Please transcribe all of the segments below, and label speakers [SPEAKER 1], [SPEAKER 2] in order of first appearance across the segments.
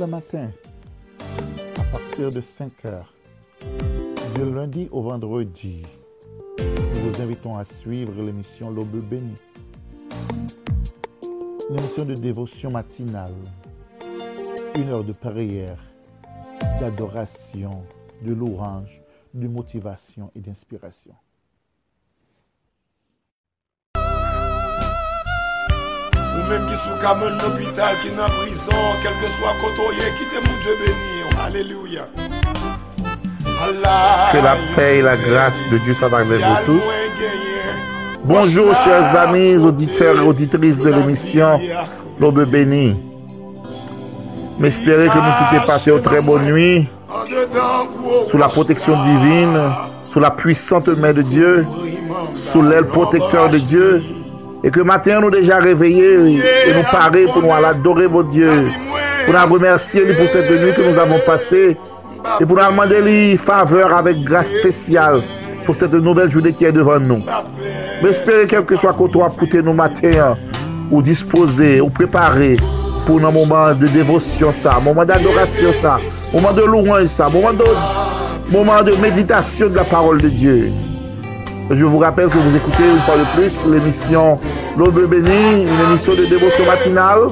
[SPEAKER 1] le matin, à partir de 5 heures, du lundi au vendredi, nous vous invitons à suivre l'émission L'Aube bénie. Une émission de dévotion matinale, une heure de prière, d'adoration, de louange, de motivation et d'inspiration.
[SPEAKER 2] Même qui sous camen l'hôpital, qui dans prison, quel que soit côtoyé, qui t'aime mon Dieu béni. Alléluia. Allah.
[SPEAKER 1] Que la paix et la grâce de Dieu soient avec vous tous. Bonjour chers amis, auditeurs et auditrices de l'émission L'Aube bénie. M'espérer que nous puissions passer une très bonne nuit sous la protection divine, sous la puissante main de Dieu, sous l'aile protecteur de Dieu. Et que matin nous déjà réveillés et nous parer pour nous adorer vos dieux. Pour nous remercier pour cette nuit que nous avons passée. Et pour nous demander les faveurs avec grâce spéciale pour cette nouvelle journée qui est devant nous. M'espérer quel que soit côté à côté nous matin, ou disposer, ou préparer pour un moment de dévotion ça, moment d'adoration ça, moment de louange ça, moment de, moment de méditation de la parole de Dieu. Je vous rappelle que vous écoutez une fois de plus l'émission L'Aube bénie, une émission de dévotion matinale,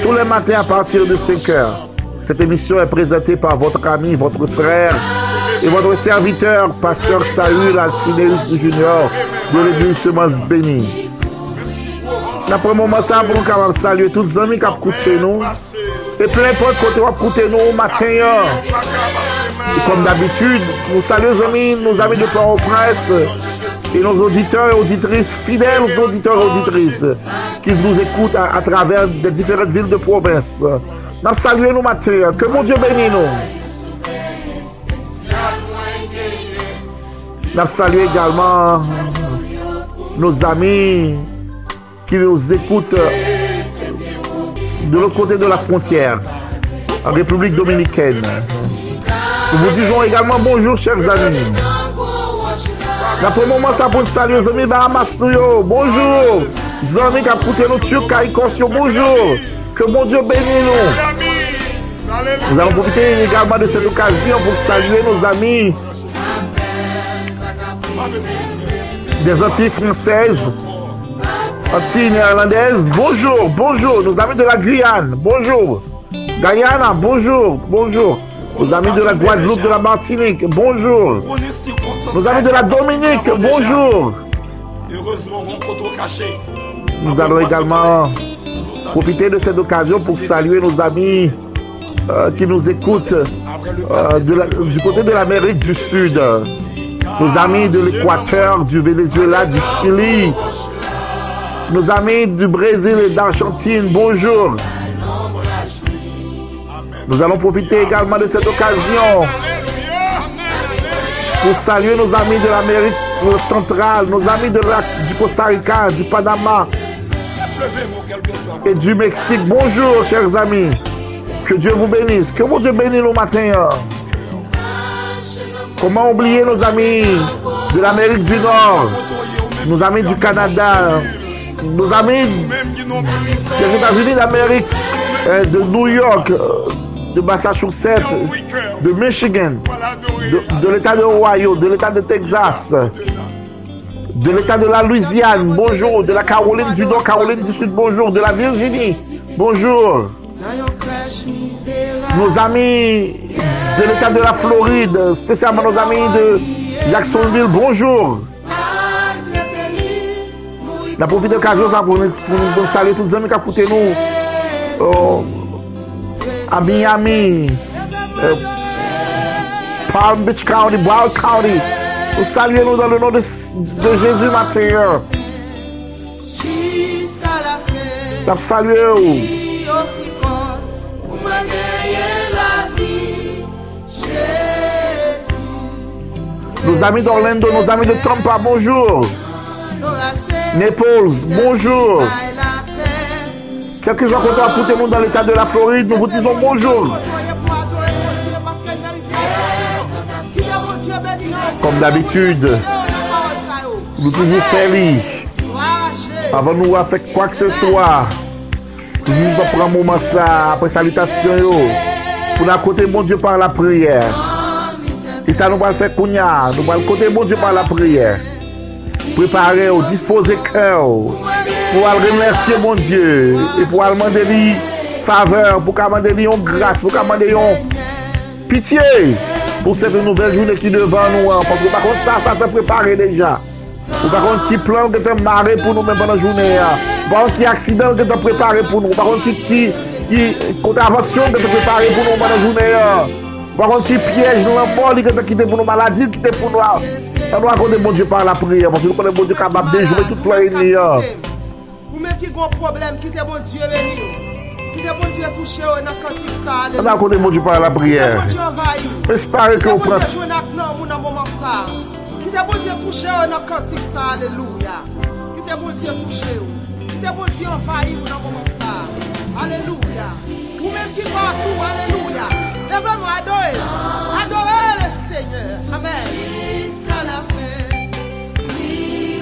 [SPEAKER 1] tous les matins à partir de 5 heures. Cette émission est présentée par votre ami, votre frère et votre serviteur, pasteur Saül Alcineus Junior de l'église Semence Bénie. D'après moment ça, nous capables saluer tous les amis qui écouté nous. Et plein importe côté où écouté nous au matin. Et comme d'habitude, nous saluons les amis, nos amis de Port-au-Prince et nos auditeurs et auditrices, fidèles auditeurs et auditrices, qui nous écoutent à, travers des différentes villes de province. Nous saluons nous matin. Que mon Dieu bénisse nous. Nous saluons également nos amis qui nous écoutent de l'autre côté de la frontière, en République dominicaine. Nous vous disons également bonjour, chers amis. D'après moment, ça pour nous saluer, les amis Bahamas, nous, yo. bonjour. Ont écouté nous sur Caïcosio, bonjour. Que mon Dieu bénisse nous. Nous allons profiter également de cette occasion pour saluer nos amis des Antilles françaises, Antilles néerlandaises. Bonjour, bonjour, nos amis de la Guyane, bonjour. Guyana, bonjour, bonjour. Nos amis de la Guadeloupe, de la Martinique, bonjour. Nos amis de la Dominique, bonjour. Nous allons également profiter de cette occasion pour saluer nos amis euh, qui nous écoutent euh, de la- du côté de l'Amérique du Sud. Nos amis de l'Équateur, du Venezuela, du Chili. Nos amis du Brésil et d'Argentine, bonjour. Nous allons profiter également de cette occasion pour saluer nos amis de l'Amérique centrale, nos amis de la- du Costa Rica, du Panama, et du Mexique. Bonjour, chers amis. Que Dieu vous bénisse. Que mon Dieu bénisse nos matins. Comment oublier nos amis de l'Amérique du Nord, nos amis du Canada, nos amis des États-Unis d'Amérique, euh, de New York, euh, de Massachusetts, de Michigan, de, de l'État de Ohio, de l'État de Texas, de l'État de la Louisiane, bonjour, de la Caroline du Nord, Caroline du Sud, bonjour, de la Virginie, bonjour. Nos amis de l'État de la Floride, spécialement nos amis de Jacksonville, bonjour. La profite de ça, pour, nous- saluer. Tous les amis qui ont écouté nous. Oh, A Miami. Palm Beach County, Brown County. Os italianos ali no de, de
[SPEAKER 3] Jesus na Tá Da saleu.
[SPEAKER 1] Nos amigos d'Orlando, nos amigos de Tampa, bonjour. Naples, bonjour.
[SPEAKER 3] Baille la paix.
[SPEAKER 1] Quel que soit qu'on soit tout le monde dans l'état de la Floride, nous vous disons bonjour.
[SPEAKER 3] Pour mon Dieu Dieu
[SPEAKER 1] Comme d'habitude,
[SPEAKER 3] la ça,
[SPEAKER 1] nous toujours servis. Avant nous faire quoi que ce soit, nous allons prendre un moment ça, après salutation. yo. Pou nan kote bon Diyo par la priyer. E sa nou bal fè kounya. Nou bal kote bon Diyo par la priyer. Prepare ou, dispose kè ou. Pou al remersye bon Diyo. E pou al mande li faveur. Pou ka mande li yon grase. Pou ka mande yon pitiye. Pou se fè nouvel jounè ki devan nou an. Pou pa kont sa, sa se prepare deja. Pou pa kont ki plan ou ke te mare pou nou men banan jounè ya. Pou pa kont ki aksidant ou ke te prepare pou nou. Pou pa kont ki kontravasyon ou ke te prepare pou nou banan jounè ya. Pou pa kont ki piyej nou anpon li ke te kite pou nou maladi, kite pou nou a. Sa nou akonde bon Diyo par la priye. Pou se nou konen bon Diyo kabab dejoume tout la eni ya.
[SPEAKER 3] Ou men ki gon problem, ki te bon Diyo veni yo. Ki te bon Diyo touche yo nan kantik sa
[SPEAKER 1] ale. An akone moun di pa la priye.
[SPEAKER 3] Ki te bon Diyo envayi
[SPEAKER 1] yo. Espare
[SPEAKER 3] ki
[SPEAKER 1] ou
[SPEAKER 3] pres.
[SPEAKER 1] Ki te bon
[SPEAKER 3] Diyo jwen ak nan moun nan mouman sa. Ki te bon Diyo touche yo nan kantik sa aleluya. Ki te bon Diyo touche yo. Ki te bon Diyo envayi moun nan mouman sa. Aleluya. Ou men ki batou. aleluya. Leve nou adore. Adore le Seigneur. Amen. Jusqu'à la fin. Ni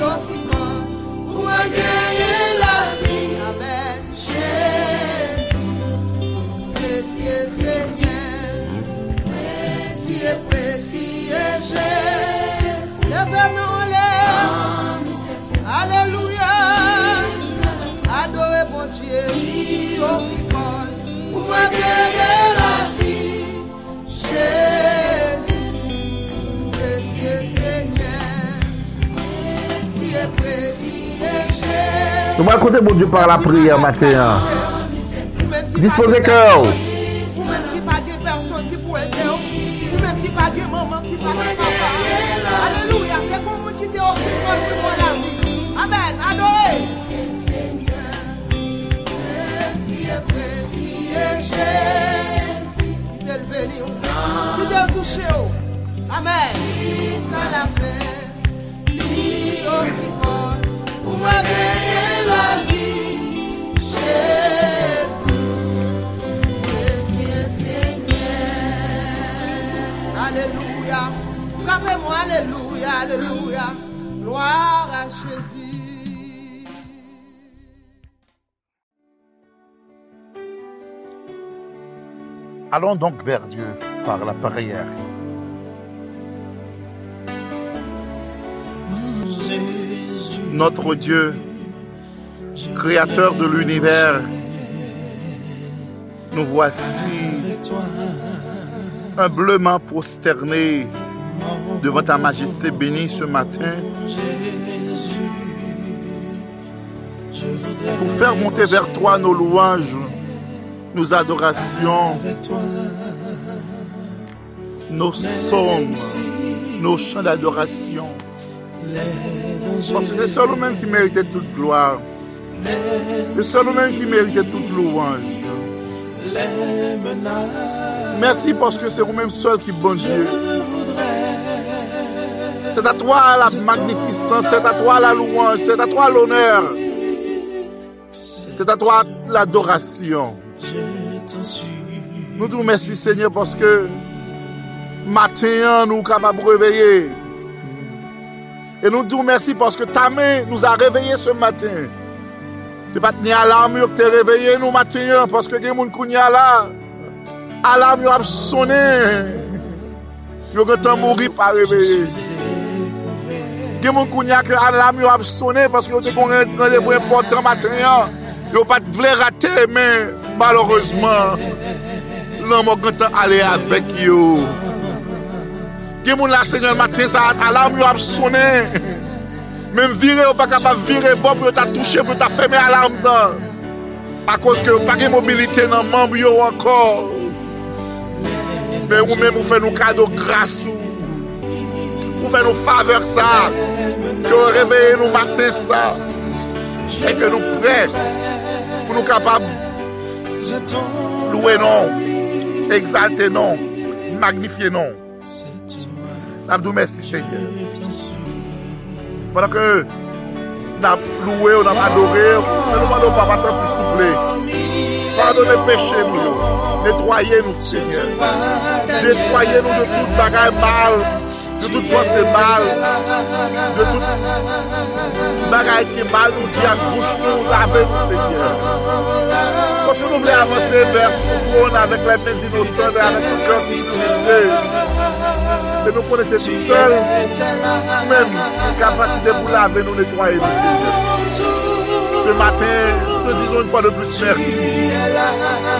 [SPEAKER 3] Raconte mon Dieu
[SPEAKER 1] par la
[SPEAKER 3] prière matin. Disposez cœur.
[SPEAKER 1] Allons donc vers Dieu par la prière. Notre Dieu, créateur de l'univers, nous voici humblement prosternés devant ta majesté bénie ce matin pour faire monter vers toi nos louanges, nos adorations, nos psaumes, nos chants d'adoration. Parce que c'est seul même qui méritait toute gloire. C'est seul même qui méritait toute louange. Merci parce que c'est vous-même seul qui bon Dieu. C'est à toi la magnificence, c'est à toi la louange, c'est à toi l'honneur. C'est à toi l'adoration. Nou tou mersi Seigneur Paske matin nou kapab reveye E nou tou mersi Paske ta men nou a reveye se matin. Se pat ni alam yo te reveye nou matin Paske gen moun kounya la Alam yo ap sone Yo gen tan mouri pa reveye Gen moun kounya ke alam yo ap sone Paske yo te konen repon important matin. Yo pat vle rate men Malorosman, nan mwen gantan ale avek yo. Gen moun la senyon maten sa alam yo ap sonen. Men vire yo baka pa vire bon pou yo ta touche pou yo ta feme alam dan. A kos ke yo pa gen mobilite nan mamb yo ankor. Men ou men mou fe nou kado grasou. Mou fe nou faveur sa. Yo reveye nou maten sa. E ke nou pre. Pou nou kapab Loué non, exalté non, magnifié non. Namdou mersi, Seigneur. Padan ke nam loué ou nam adoré, se louman nou pa patan pou souple. Pardonne peche nou yo. Netwoye nou, Seigneur. Netwoye nou de tout bagay mal. De toute pensée mal, de bagaille qui est mal nous dit à bouche nous, lavez-nous, Seigneur. Parce nous voulons avancer vers trône avec les mains innocentes et avec le cœur sécurisé. Et nous connaissons tout seul, nous-mêmes, capacité pour laver, nous nettoyer. Ce matin, te disons une fois de plus merci.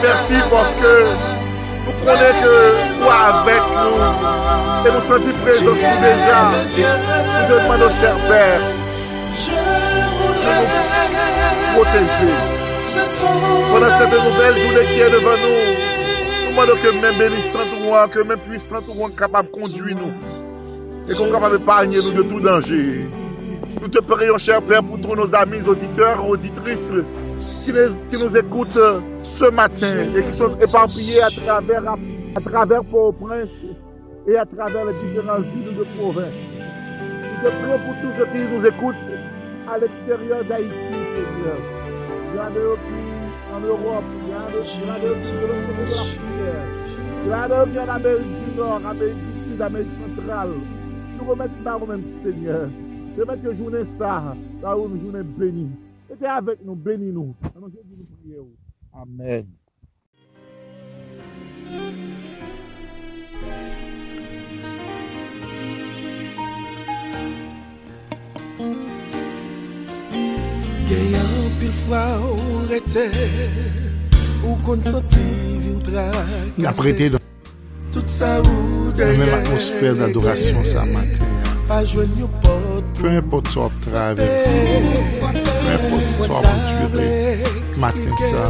[SPEAKER 1] Merci parce que et nous sentons présents tout déjà. Nous demandons, cher Père, de nous protéger. Pendant cette nouvelle journée qui est devant nous, nous demandons que même bénissant roi, que même puissant roi capable de conduire nous et qu'on capable d'épargner nous de tout danger. Nous te prions, cher Père, pour tous nos amis auditeurs, auditrices qui, qui nous écoutent ce matin et qui sont éparpillés à travers, à, travers Port-au-Prince et à travers les différentes villes de province. Nous te prions pour tous ceux qui nous écoutent à l'extérieur d'Haïti, Seigneur. Gardez-le en Europe, gardez-le de l'autre côté de la frontière. En Amérique du Nord, Amérique du Sud, Amérique centrale. Nous remettons par nous-mêmes, Seigneur. Je mets que journée ça, où une journée bénie. Et avec nous, bénis-nous. Amen.
[SPEAKER 4] Ganyan pil fwa ou rete Ou konsenti vi ou
[SPEAKER 1] trakase La prete dan
[SPEAKER 4] Tout sa ou
[SPEAKER 1] deye
[SPEAKER 4] La
[SPEAKER 1] men atmosfer d'adorasyon sa mater
[SPEAKER 4] Pa jwen yo pot
[SPEAKER 1] Pe impot sa wap travese Pe impot sa wap aventure Maten sa.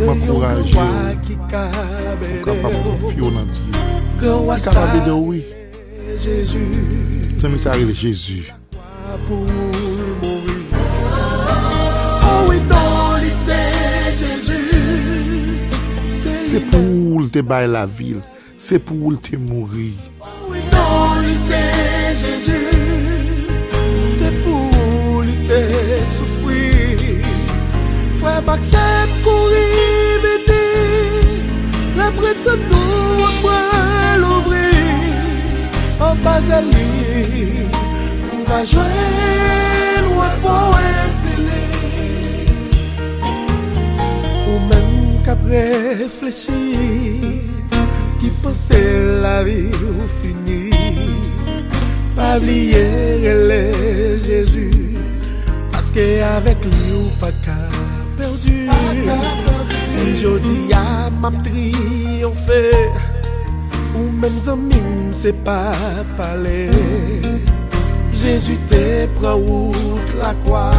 [SPEAKER 1] Mwen kouraje Mwen kapab konfyo
[SPEAKER 4] nan
[SPEAKER 1] diye Mwen kapab de
[SPEAKER 4] ouye
[SPEAKER 1] Semi sa rele Jezu
[SPEAKER 4] pou mouri oh Ou e don li se Jezu
[SPEAKER 1] Se
[SPEAKER 4] pou
[SPEAKER 1] l te bay la vil Se pou l te mouri
[SPEAKER 4] oh Ou e don li se Jezu Se pou li te soufri Fwe baksem kouri vede La brete nou apre louvri oh, An baze li pa jwen wè fò wè fèlè Ou mèm kap reflechi Ki panse la vi ou fini. Pabliye rele Jésus Paske avèk li ou pa ka perdu. Si jodi a map triyonfè Ou mèm zanmim se pa pale. Jezu te pra wout la kwa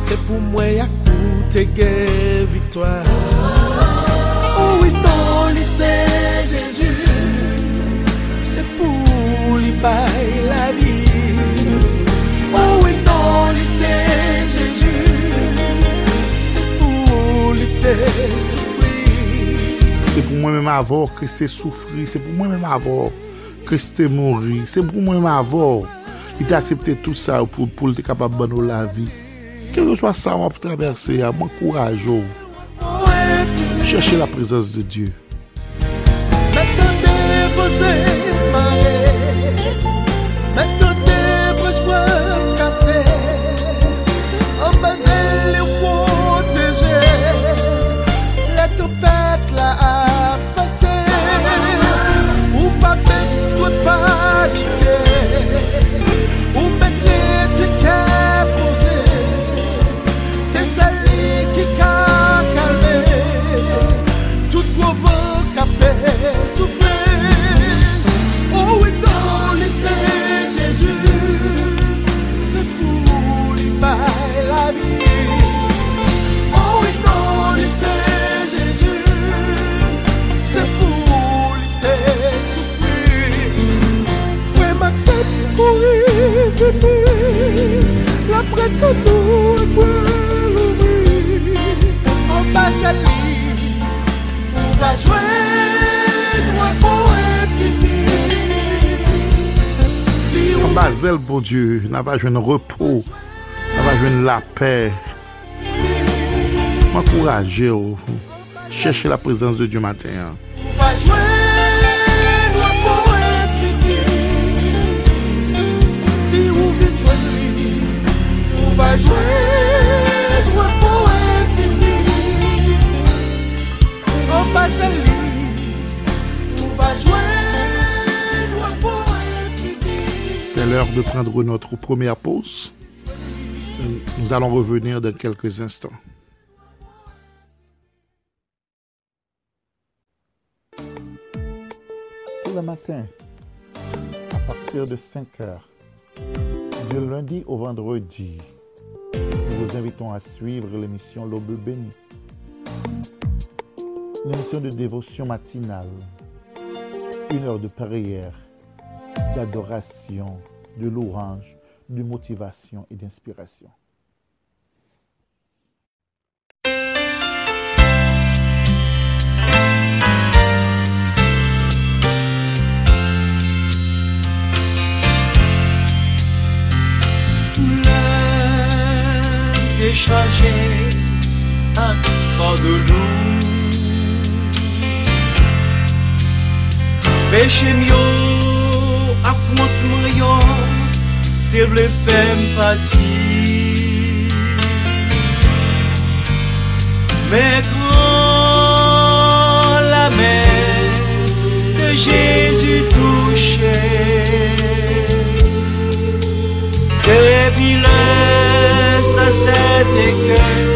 [SPEAKER 4] Se pou mwen yakou te
[SPEAKER 1] gen viktwa Ou inon li se Jezu Se pou li bay la vi Ou inon li se Jezu Se pou li te
[SPEAKER 4] soufri Se
[SPEAKER 1] pou mwen mwen avor ke
[SPEAKER 4] se soufri Se pou mwen mwen avor ke se te mori Se pou mwen mwen avor li te aksepte tout sa ou pou, pou li te kapab ban ou la vi. Kèl yo swa sa wap traverse ya, mwen kouraj ou. Oh. Cheche la
[SPEAKER 1] prezans
[SPEAKER 4] de
[SPEAKER 1] Diyo. nouvel bon Dieu, nan pa jwen repos, nan pa jwen la pe. Mwen kouraje ou, la prezans de Diyo maten. Hein.
[SPEAKER 4] Va infini.
[SPEAKER 5] l'heure de prendre notre première pause. Nous allons revenir dans quelques instants. Tous les matins, à partir de 5 heures, du lundi au vendredi, nous vous invitons à suivre l'émission L'Aube bénie. L'émission de dévotion matinale. Une heure de prière, d'adoration, de louange, de motivation et d'inspiration.
[SPEAKER 6] déchargé un fardeau Péché mio, apont mwen yo, te vle fèm pati Mè kan la mè de Jésus Depi lè sa sète ke vim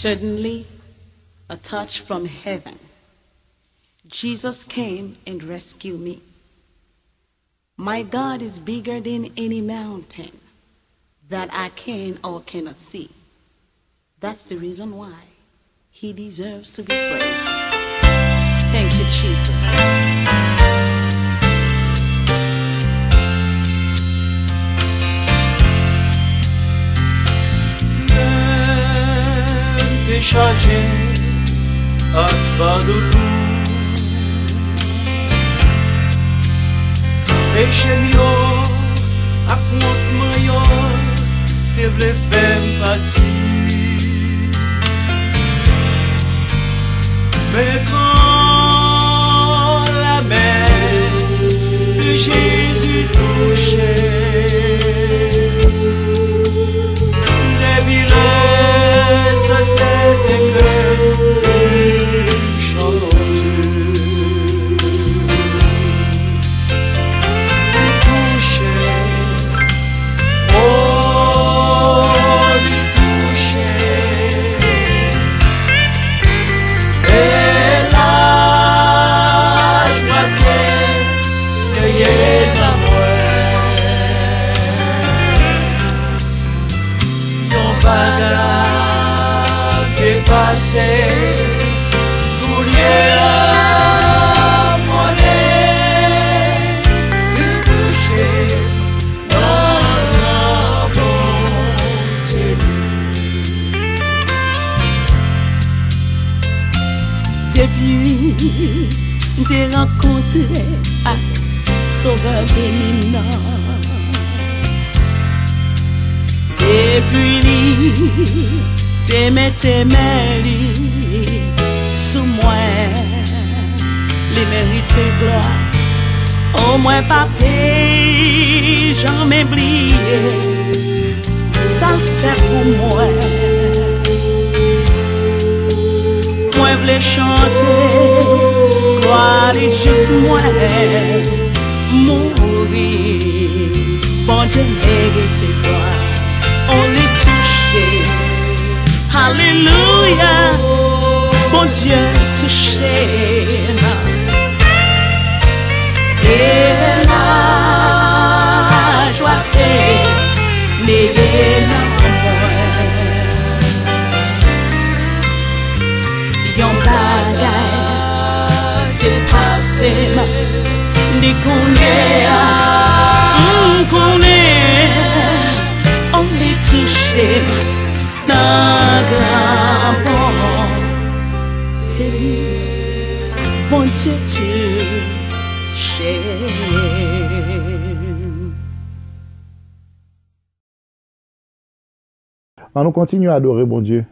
[SPEAKER 7] Certainly, a touch from heaven. Jesus came and rescued me. My God is bigger than any mountain that I can or cannot see. That's the reason why he deserves to be praised. Thank you, Jesus.
[SPEAKER 6] Déchargé ak fardeau lourd myo ak mont mwen yo Te vle fèm pati. Mè kan la mè de Jésus touche said the girl. te
[SPEAKER 7] renkontre a sauveur beninan Depi li, teme teme li Sou mwen, li merite gloa O mwen pape, jan me blie Sa l fè pou mwen V'lais chanter, gloire et je moi, mourir. Bon Dieu mérite gloire, on est touché. Alléluia, bon Dieu touché. Et la joie t'est pase ma Ni konen konen On li touche nan gran bon Te bon Dieu touche
[SPEAKER 4] An nou kontinu adore bon Dieu.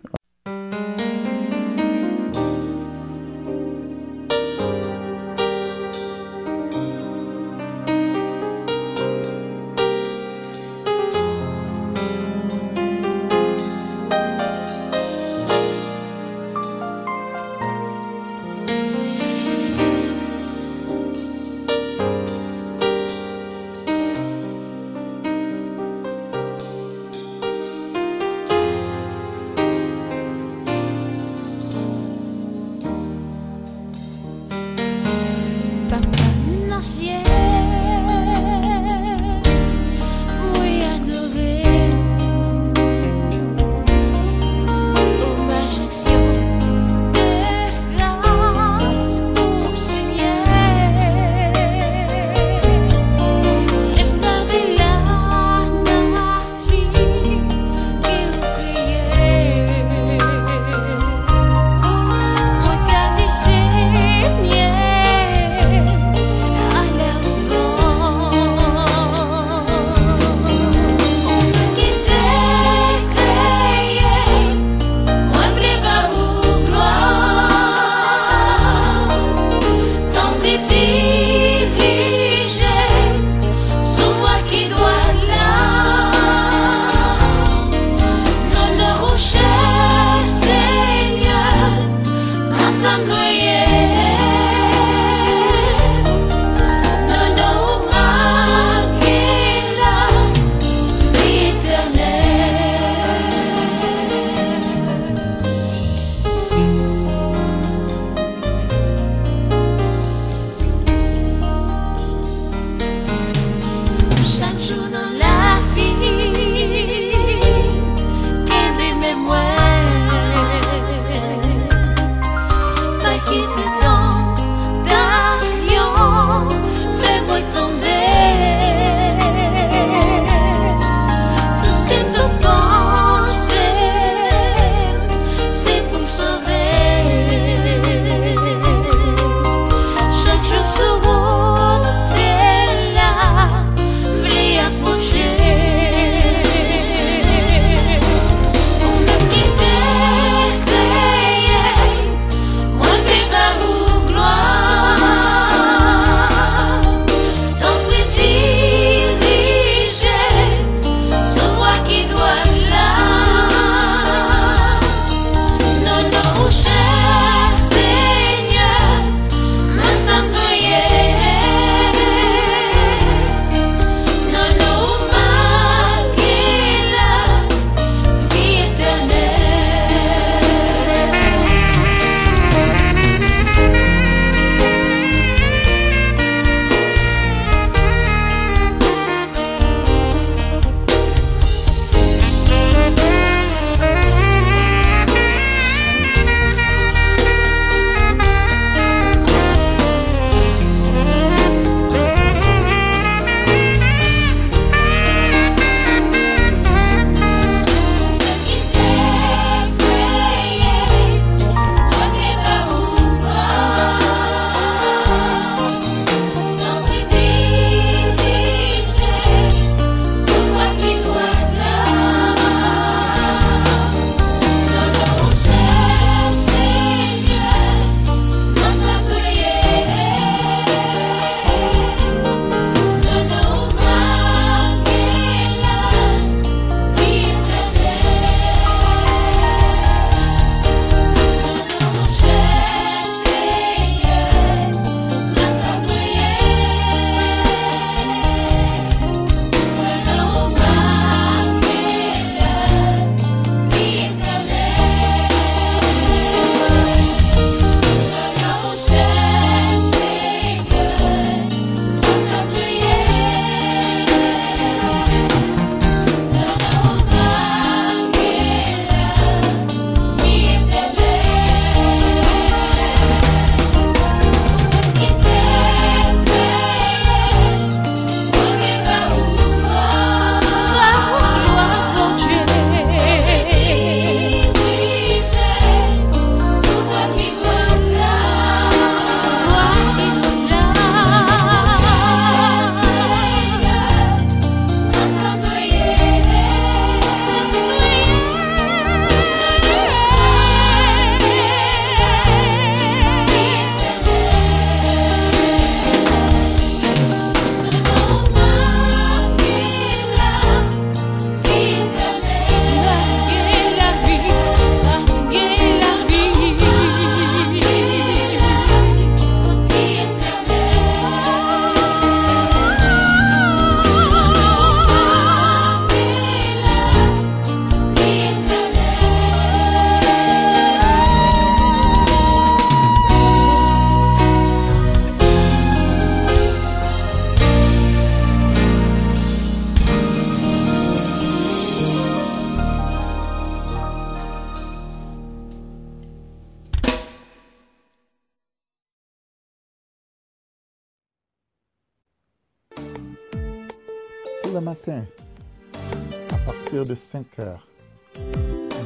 [SPEAKER 5] De
[SPEAKER 1] 5 heures,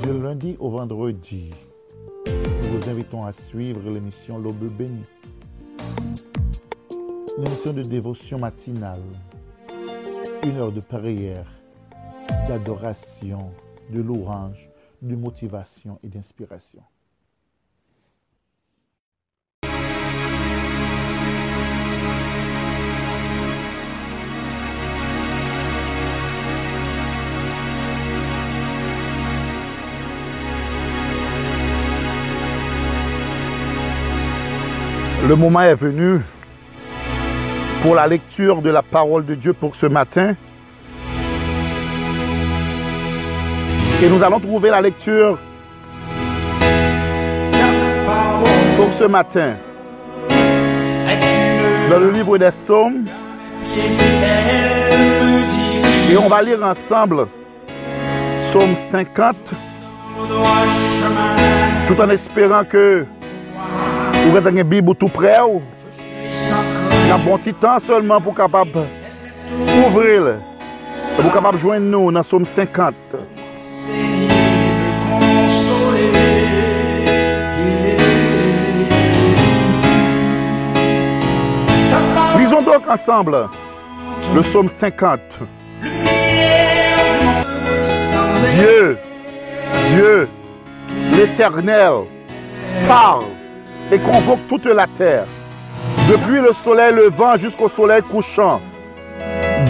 [SPEAKER 1] du lundi au vendredi, nous vous invitons à suivre l'émission L'Aube bénie. Une émission de dévotion matinale, une heure de prière, d'adoration, de louange, de motivation et d'inspiration. Le moment est venu pour la lecture de la parole de Dieu pour ce matin. Et nous allons trouver la lecture pour ce matin dans le livre des psaumes. Et on va lire ensemble psaume 50 tout en espérant que vous avez une Bible tout près. ou? Il y a un bon petit temps seulement pour capable ouvrir. Et pour capable joindre nous dans Somme 50. Lisons donc ensemble le Somme 50. Dieu, Dieu, l'Éternel, parle et convoque toute la terre, depuis le soleil levant jusqu'au soleil couchant.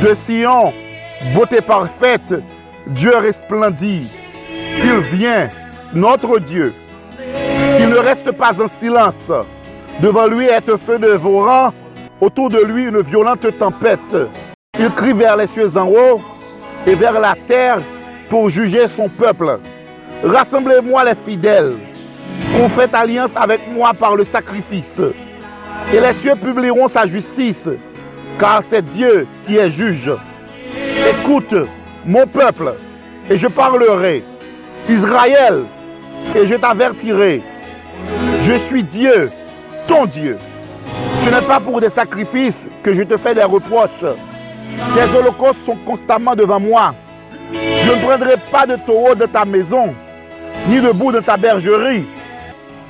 [SPEAKER 1] De Sion, beauté parfaite, Dieu resplendit. Il vient, notre Dieu. Il ne reste pas en silence. Devant lui est un feu dévorant, autour de lui une violente tempête. Il crie vers les cieux en haut et vers la terre pour juger son peuple. Rassemblez-moi les fidèles qu'on fait alliance avec moi par le sacrifice. Et les cieux publieront sa justice, car c'est Dieu qui est juge. Écoute, mon peuple, et je parlerai. Israël, et je t'avertirai. Je suis Dieu, ton Dieu. Ce n'est pas pour des sacrifices que je te fais des reproches. Tes holocaustes sont constamment devant moi. Je ne prendrai pas de taureau de ta maison, ni de bout de ta bergerie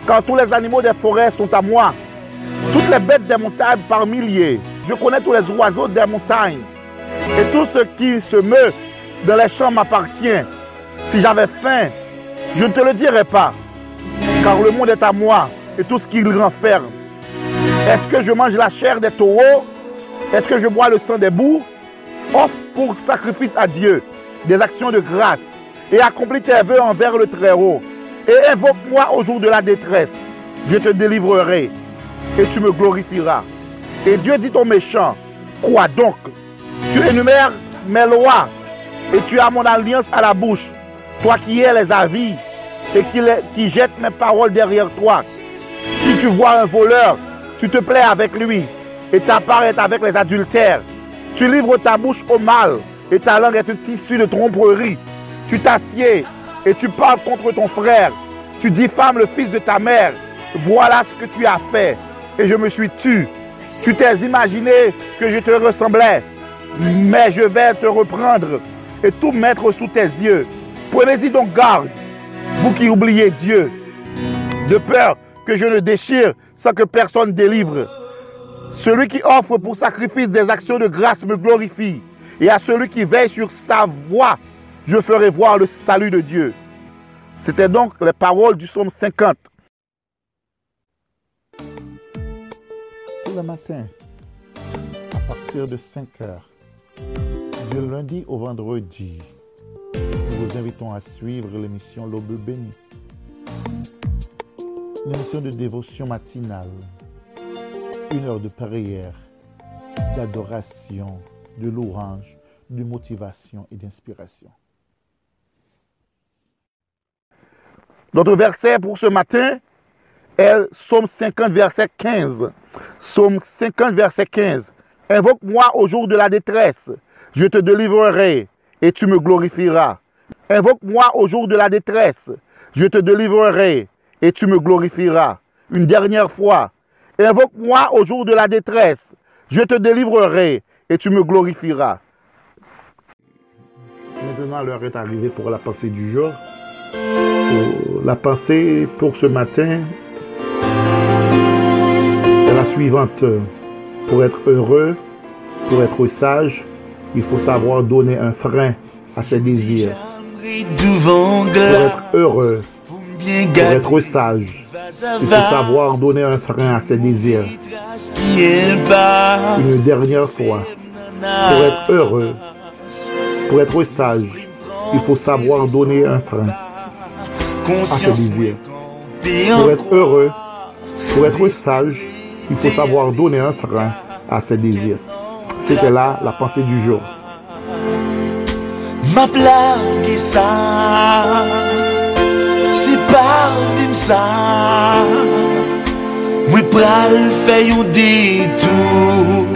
[SPEAKER 1] car tous les animaux des forêts sont à moi. Toutes les bêtes des montagnes par milliers. Je connais tous les oiseaux des montagnes. Et tout ce qui se meut dans les champs m'appartient. Si j'avais faim, je ne te le dirais pas. Car le monde est à moi et tout ce qu'il renferme. Est-ce que je mange la chair des taureaux? Est-ce que je bois le sang des bouts Offre pour sacrifice à Dieu des actions de grâce et accomplis tes vœux envers le Très-Haut et invoque-moi au jour de la détresse. Je te délivrerai et tu me glorifieras. Et Dieu dit aux méchants, quoi donc Tu énumères mes lois et tu as mon alliance à la bouche. Toi qui es les avis et qui, les- qui jette mes paroles derrière toi. Si tu vois un voleur, tu te plais avec lui et ta part est avec les adultères. Tu livres ta bouche au mal et ta langue est un tissu de tromperie. Tu t'assieds et tu parles contre ton frère. Tu diffames le fils de ta mère. Voilà ce que tu as fait et je me suis tu. Tu t'es imaginé que je te ressemblais, mais je vais te reprendre et tout mettre sous tes yeux. Prenez-y donc garde, vous qui oubliez Dieu, de peur que je ne déchire sans que personne délivre. Celui qui offre pour sacrifice des actions de grâce me glorifie, et à celui qui veille sur sa voix, je ferai voir le salut de Dieu. C'était donc les paroles du psaume 50. Tous les matins, à partir de 5 heures, du lundi au vendredi, nous vous invitons à suivre l'émission L'Aube bénie. Une émission de dévotion matinale, une heure de prière, d'adoration, de louange, de motivation et d'inspiration. Notre verset pour ce matin est Psaume 50, verset 15. Psaume 50, verset 15. Invoque-moi au jour de la détresse, je te délivrerai et tu me glorifieras. Invoque-moi au jour de la détresse, je te délivrerai et tu me glorifieras. Une dernière fois. Invoque-moi au jour de la détresse, je te délivrerai et tu me glorifieras. maintenant, l'heure est arrivée pour la pensée du jour. Euh, La pensée pour ce matin est la suivante. Pour être heureux, pour être sage, il faut savoir donner un frein à ses désirs. Pour être heureux,
[SPEAKER 6] pour
[SPEAKER 1] être sage, il faut savoir donner un frein à ses désirs. Une dernière fois, pour être heureux, pour être sage, il faut savoir donner un frein
[SPEAKER 6] conscience
[SPEAKER 1] Pour être heureux, pour être sage, il faut savoir donner un frein à ses désirs. C'était là la pensée du jour.
[SPEAKER 6] Ma blague ça. C'est vim ça. Moi pral fè yon détour.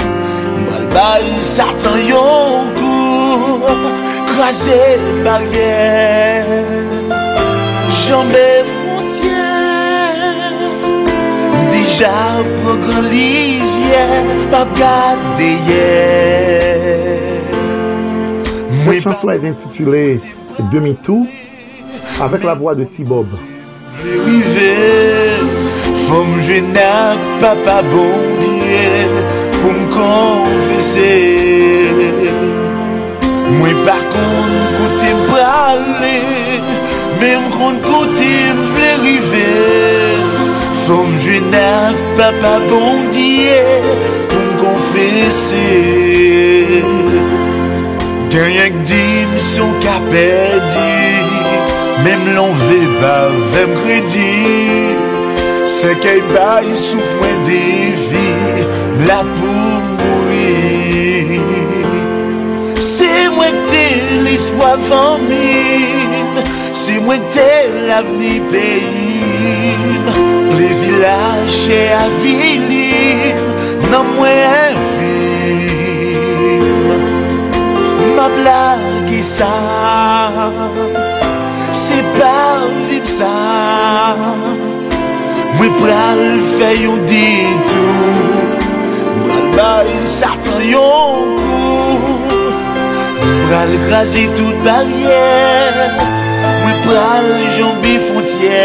[SPEAKER 6] Mal bay satan yon kou Krasè barrière Jambe frontière Déjà pour grand lisière Pas gade Moi
[SPEAKER 1] Cette chanson est intitulée Demi-tour avec la voix de T-Bob.
[SPEAKER 6] Fom jwen ak papa bondye pou m konfese Mwen pa kon kote m prale Mèm kon kote m vle rive Fòm jwen ap papa bondye Pou m konfese. Ganyan k di m son ka pedi Mèm l'onve pa vèm kredi. Se kèy bay souf mwen devi M la pou mouri. Se mwen te liswa fami mwen te l'avni peyim Plezi lache avilim Nan mwen film Ma blagi sa Se pa vim sa. Mwen pral feyon ditou Mwen bay satan yon kou. Mwen pral krasi tout barrière pral jambi fontye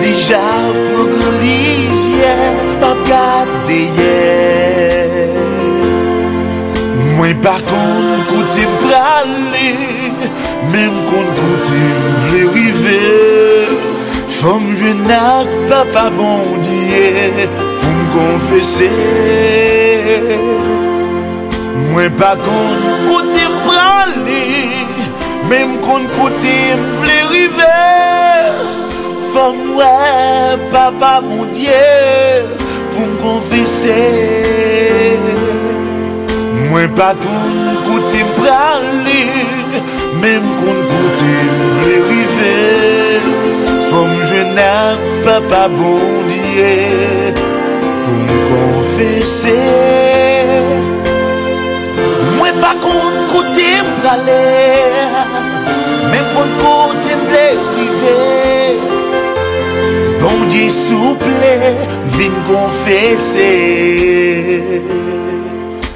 [SPEAKER 6] Deja pou gran lizye Pap gade ye. Mwen par kon koute prale Mem kon koute vle rive. Fom jenak papa bondye Pou m konfese. Mwen par kon koute Mem kon kote m vle rive Fom wè papa moun diye Pou m konfese Mwen pa kon kote m prale Mem kon kote m vle rive Fom jwena papa moun diye Pou m konfese Mwen pa kon kote m prale Pon kontemple prive Bon di souple Vin konfese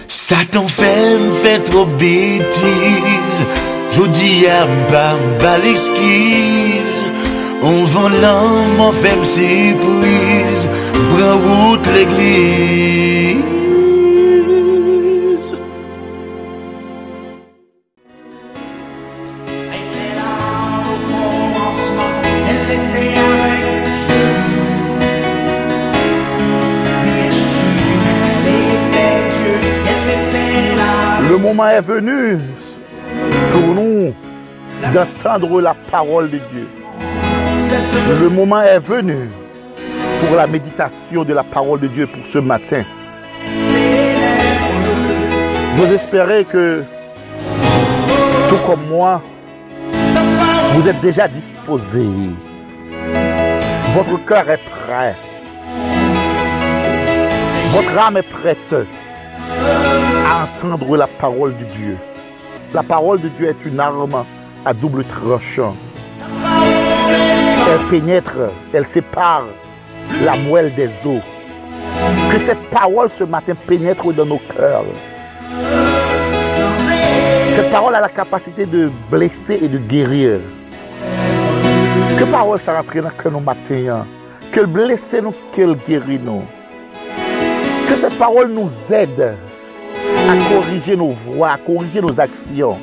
[SPEAKER 6] Satan fèm fè tro betiz Jodi a mbam bal eskiz On
[SPEAKER 8] van lan man fèm sipriz Bran
[SPEAKER 1] wout l'egliz est venu pour nous d'entendre la parole de Dieu. Le moment est venu pour la méditation de la parole de Dieu pour ce matin. Vous espérez que, tout comme moi, vous êtes déjà disposé. Votre cœur est prêt. Votre âme est prête à entendre la parole de Dieu. La parole de Dieu est une arme à double tranchant. Elle pénètre, elle sépare la moelle des os. Que cette parole ce matin pénètre dans nos cœurs.
[SPEAKER 4] Cette parole a la capacité de blesser et de guérir. Que parole ça rentre dans que nous matin, qu'elle blesse nous, qu'elle guérit nous. Que cette parole nous aide à corriger nos voies, à corriger nos actions.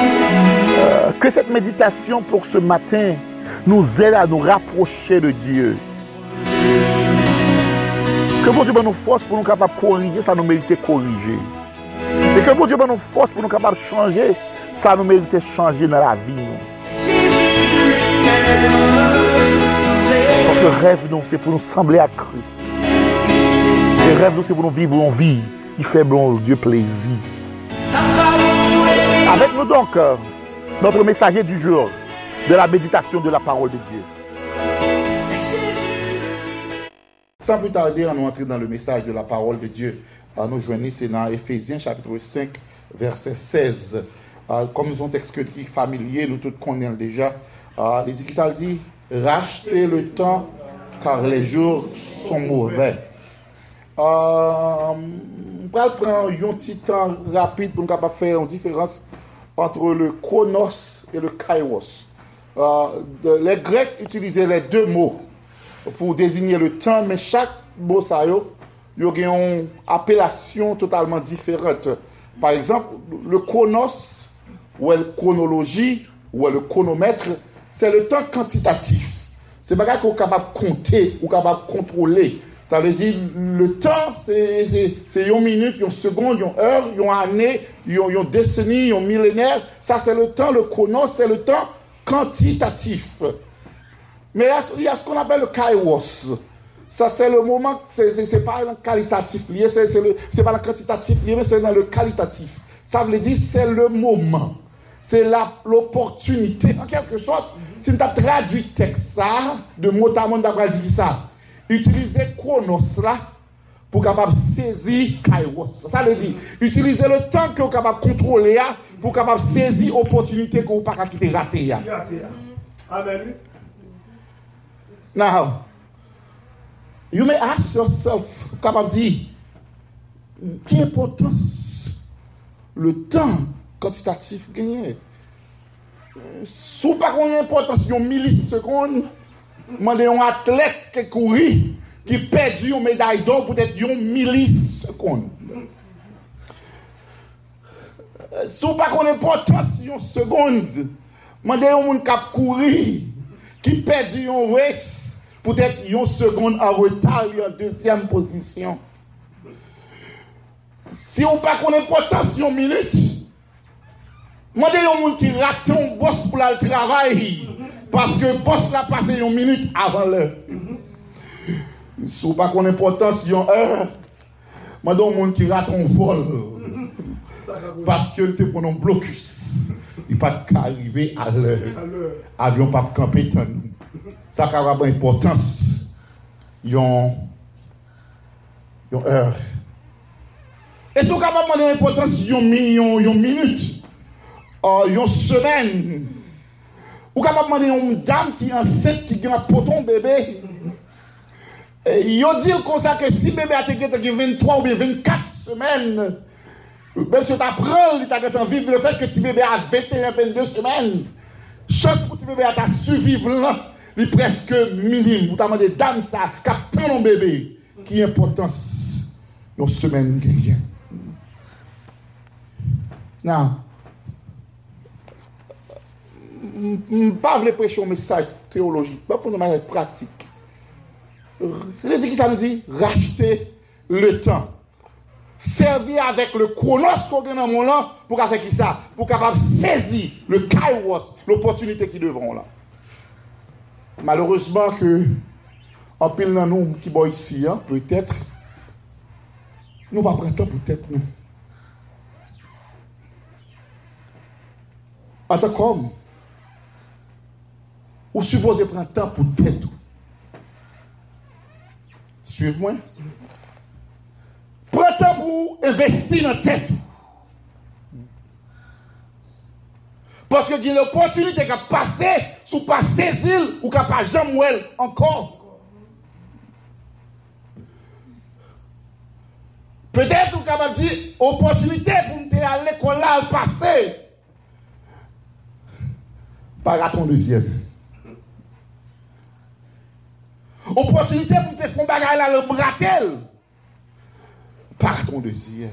[SPEAKER 4] Euh, que cette méditation pour ce matin nous aide à nous rapprocher de Dieu. Que bon Dieu ben nous force pour nous capables de corriger, ça nous mérite corriger. Et que bon Dieu ben nous force pour nous capables de changer, ça nous mérite changer dans la vie. Parce que rêve nous, c'est pour nous sembler à Christ. Et rêve nous, c'est pour nous vivre en vie qui fait bon Dieu plaisir. Avec nous donc, euh, notre messager du jour de la méditation de la parole de Dieu.
[SPEAKER 1] Sans plus tarder, on entre dans le message de la parole de Dieu. Nous joindre, c'est dans Ephésiens chapitre 5, verset 16. Euh, comme nous avons un texte qui est familier, nous tous connaissons déjà. Euh, il dit qui ça le dit Rachetez le temps car les jours sont mauvais. Euh, on va prendre un petit temps rapide pour nous capable faire une différence entre le chronos et le kairos. Euh, les Grecs utilisaient les deux mots pour désigner le temps, mais chaque mot ça yo, yo une appellation totalement différente. Par exemple, le chronos ou la chronologie ou le chronomètre, c'est le temps quantitatif. C'est pas qu'on est capable de compter ou capable de contrôler. Ça veut dire le temps, c'est une minute, une seconde, une heure, une année, une, décennie, une millénaire. Ça, c'est le temps, le chronos, c'est le temps quantitatif. Mais il y a- ce qu'on appelle le kairos. Ça, c'est le moment, c'est pas le qualitatif lié, c'est pas le quantitatif lié, mais c'est dans le qualitatif. Ça veut dire c'est le moment. C'est l'opportunité. En quelque sorte, si tu as traduit texte ça, de mot à mot, d'après ça, Utilize kronos la pou kapap sezi kairos. Sa le di, utilize le tan ki ou kapap kontrole ya pou kapap sezi opotunite ki ou pa kakite rate ya.
[SPEAKER 2] Amen.
[SPEAKER 1] Now, you may ask yourself, kapap di, ki importans le tan kvantitatif genye? Sou pa konen importans yon milis sekonde, Mwen de yon atlet ke kouri ki pedi yon meday do pou det yon milisekond. Sou pa konen potans yon sekond, mwen de yon moun kap kouri ki pedi yon res pou det yon sekond an retal yon dezyem posisyon. Si ou pa konen potans yon minute, mwen de yon moun ki rate yon bos pou la l travayi. Paske pos la pase yon minute avan lè. Sou pa kon importans yon lè, mwen don moun ki raton vol. Paske lte pronon blokus. I pa ka arrive a lè. Avyon pa kampe tan nou. Sa ka raban importans yon yon lè. E sou ka pa mwen don importans yon minute, yon semen, Ou kapap mande yon dam ki anset ki gen apoton bebe. E, yo dir konsa ke si bebe ateke teke 23 ou 24 semen, bebe se ta prel li taket anviv, le fet ke ti bebe a 21-22 semen, chos pou ti bebe a ta suviv lan, li preske minim. Ou ta mande dam sa, kap penon bebe, ki importans yon semen gen. Nan, pas vle prêcher un message théologique, pas pour un message pratique. C'est ce qui ça nous dit, racheter le temps. Servir avec le chronos qu'on gagne dans mon là, pour faire qui ça Pour capable saisir le kairos, l'opportunité qui devant là. Malheureusement que, en pile dans nous qui sommes ici, hein, peut-être, nous va prendre temps peut-être nous. En tant qu'homme, Ou supposé prendre temps pour tête. Suivez-moi. Prends temps pour investir dans tête. Parce que une opportunité qui a passé sous pas saisir ou qui n'a pas jamais encore. Peut-être ou capable de dire opportunité pour me aller à l'école là, le passé. Pas à ton deuxième. Opotunite pou te fon bagay la le bratel. Parton de siye.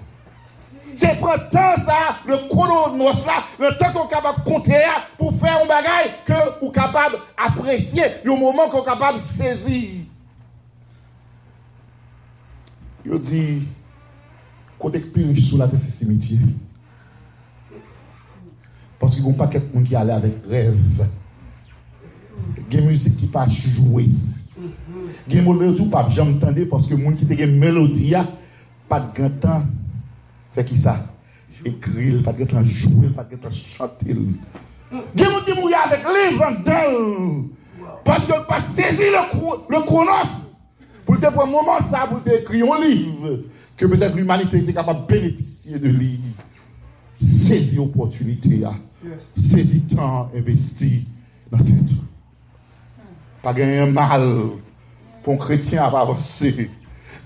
[SPEAKER 1] Se pren tan sa, le kononos la, le tan kon kapab konte ya pou fè yon bagay ke ou kapab apresye yon mouman kon kapab sezi. Yo di, kotek pi riche sou la te se simitye. Paske yon paket moun ki ale avek rev. Gen müzik ki pa chouye. gen moun mèlodi ou pap jam tande, paske moun ki te gen mèlodi ya, pat gen tan fè ki sa, ekril, pat gen tan jouil, pat gen tan chantil. Gen moun ki moun ya avèk lè vandèl, paske pa sezi le kronos, pou te pou mouman sa, pou te ekri yon liv, ke petèk l'humanité te kapab benefisye de li. Sezi opotunite ya, sezi tan investi nan tèt. Pa gen yon mal, pour un chrétien à avancer.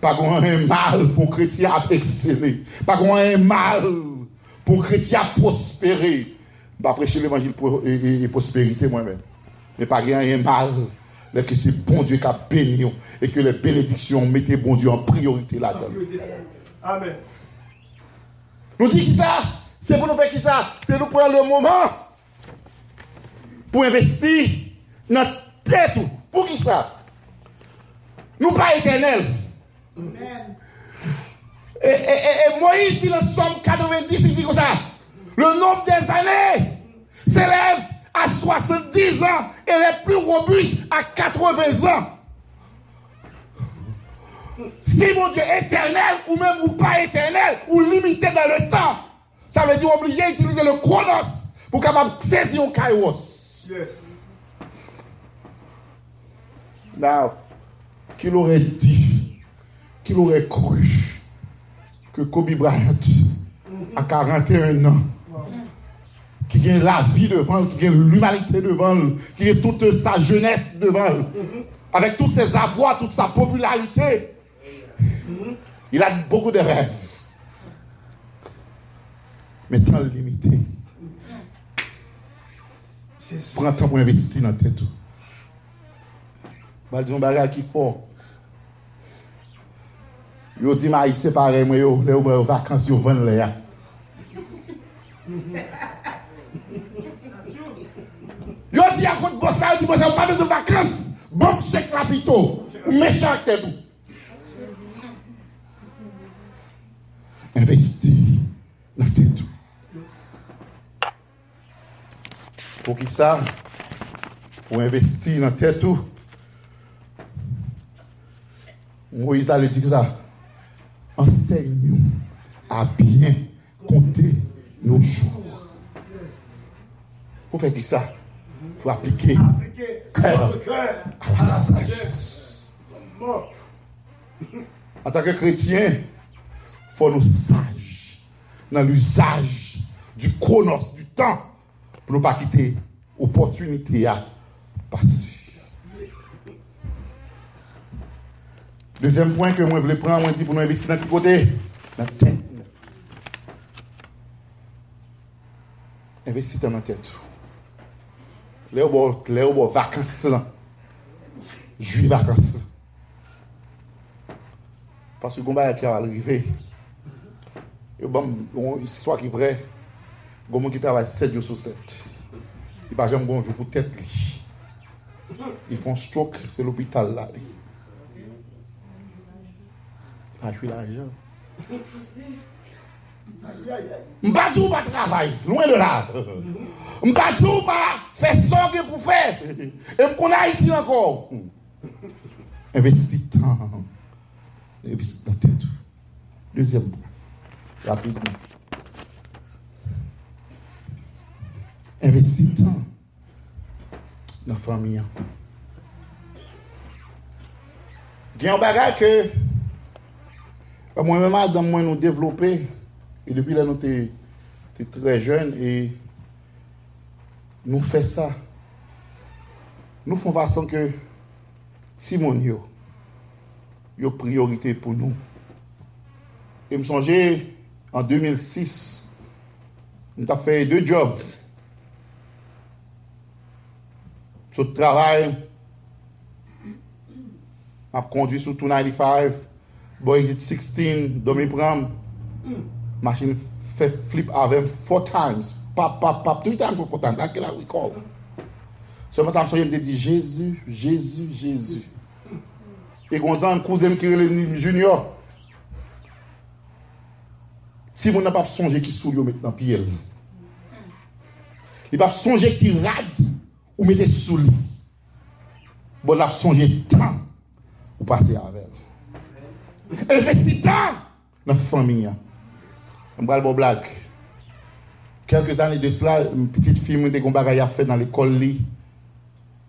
[SPEAKER 1] Pas un mal pour un chrétien à exceller. Pas un mal pour un chrétien à prospérer. Je vais prêcher l'évangile et, prospérité moi-même. Mais pas un mal. Mais que c'est bon Dieu qui a béni et que les bénédictions mettez bon Dieu en priorité là-dedans.
[SPEAKER 2] Amen.
[SPEAKER 1] Nous dit qui ça? C'est pour nous faire qui ça? C'est nous prendre le moment pour investir dans notre tête. Pour qui ça? Nous pas éternels. Et, et- Moïse dit le Somme 90, il dit comme ça. Le nombre des années s'élève à 70 ans et les plus robustes à 80 ans. Si mon Dieu est éternel ou même ou pas éternel ou limité dans le temps, ça veut dire obligé d'utiliser le chronos pour capable saisir un kairos.
[SPEAKER 2] Yes.
[SPEAKER 1] Now, qu'il aurait dit, qu'il aurait cru que Kobe Bryant, à 41 ans, qui gagne la vie devant lui, qui gagne l'humanité devant lui, qui gagne toute sa jeunesse devant lui, avec tous ses avoirs, toute sa popularité, il a beaucoup de rêves. Mais temps limité. Prends temps pour investir dans tête. Bal diyon bagay ki for. Yo di ma yi separe mwen yo, le yo mwen yo vakans yo ven le ya. Yo di akot bosa, yo di bosa, mwen pa bezon vakans, bok chek la pito, mechak te dou. Investi la te dou. Pou ki sa, pou investi la te dou, Moïse a le dit ça. Enseigne-nous à bien compter nos jours. Pour faire qui ça Pour appliquer cœur à la sagesse. En tant que chrétien, il faut nous sages dans l'usage du chronos, du temps, pour ne pas quitter l'opportunité à passer. Deuxième point que moi je voulais prendre, moi dit pour nous investir dans quel côté La tête. Investir dans la tête. Les bon, bon vacances là. Juif vacances. Parce que le combat qui va arriver. Il y a bon, bon, une histoire qui est vraie. Il y a qui travaille 7 jours sur 7. Il n'y a pas jamais un jour pour tête. Ils font stroke, c'est l'hôpital là. Pa chou l'ajan. Mpa tou pa travay, louen de la. Mpa tou pa fè son ke pou fè. E mkona iti ankor. Investi tan. Investi nan tèt. Dezem. Rapidman. Investi tan. Nan fami an. Gen bagay ke Mwen mwen madan mwen nou devlopè, e depi la nou te, te tre jen, e nou fè sa. Nou fon vason ke Simon yo, yo priorite pou nou. E m sonje, an 2006, nou ta fè de job. Sot travay, ap kondi sou 295, Bo exit 16, do mi pram, masin fè flip avèm 4 times, pap, pap, pap, 3 times ou 4 times, akè la wikol. Sèman sa msoye mde di, Jezu, Jezu, Jezu. E gonzan kouzem kirele ni junior. Si moun nan pap sonje ki sou yo met nan pi el. Li pap sonje ki rad ou mette sou li. Bon la sonje tan ou pase avèl. Tant dans la famille. Je vais blague. Quelques années de cela, une petite fille m'a dit a fait dans l'école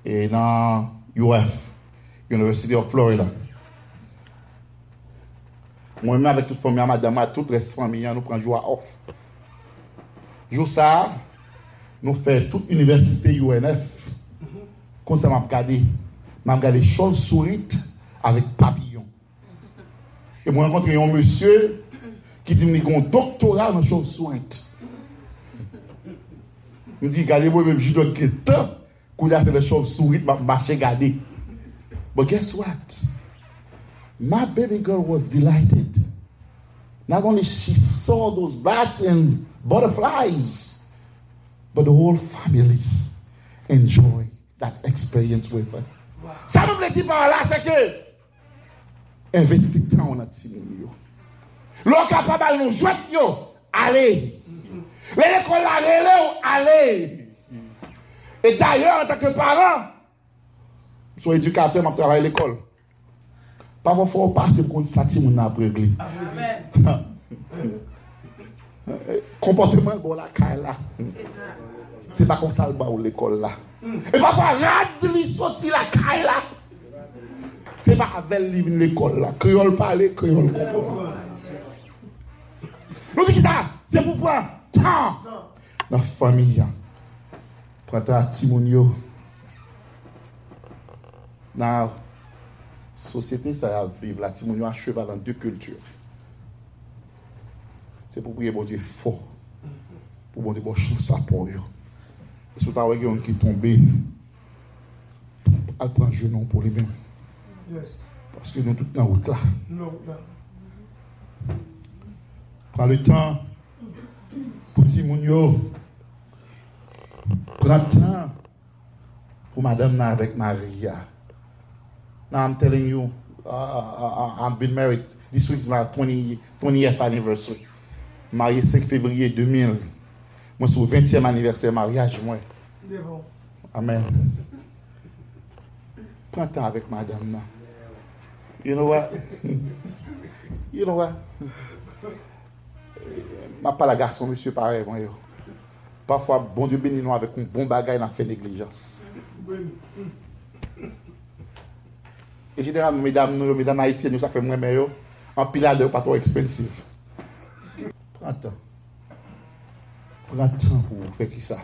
[SPEAKER 1] et dans UF, University of Florida. Moi-même, avec toute famille, madame, toute la famille, nous prenons jour off. Jour ça, nous faisons toute université UNF. Comme ça, m'a regardé. M'a regardé choses sourites avec papillon. Et moi, j'ai rencontré un monsieur qui dit qu'il a un doctorat dans choses sourites. Il me dit, regardez-moi, même je dois que temps, quand c'est les choses sourites, m'a marché regarder. But guess what? My baby girl was delighted. Not only she saw those bats and butterflies, but the whole family enjoyed that experience with her. Ça voulait dire par là, c'est que investi tan an ati moun yo. Lò kapabal nou jwet yo, ale. Lè lè kon la rele ou ale. E d'ayor, an takè paran, sou edukatè m ap travay l'ekol. Pa vò fò ou pati m kon sati moun apregli. Komportemen bon la kay la. Se pa kon salba ou l'ekol la. E pa fò rad li soti la kay la. Se pa avel li vin l'ekol la. Kriol pale, kriol kompon. Nou di ki sa? Se pou pwa? Tan! La famiya. Prata timoun yo. Nan, sosyete sa ya vive la timoun yo a cheval an de kultur. Se pou priye bon diye fo. Pou bon diye bon chousa pou yo. Sou ta wè gen yon ki tombe. Al pran jenon pou li men.
[SPEAKER 2] Yes.
[SPEAKER 1] Parce que nous sommes dans la route là. Prends le temps pour Timounio. Prends le temps pour Madame avec Maria. Now I'm telling you, uh, uh, uh, I've been married. This week is my 20, 20th anniversary. Marié 5 février 2000. Moi, c'est au 20e anniversaire mariage, moi. Amen. Prends le temps avec madame là. You know what? You know what? Ma pa la garson monsye pare mwen bon, yo. Pafwa bon diyo beni nou avek un bon bagay nan fe neglijans. E jidera nou medam nou yo, medam na isye nou sa fe mwen men yo, an pila de yo pato ekspensiv. Pran tan. Pran tan pou fe ki sa.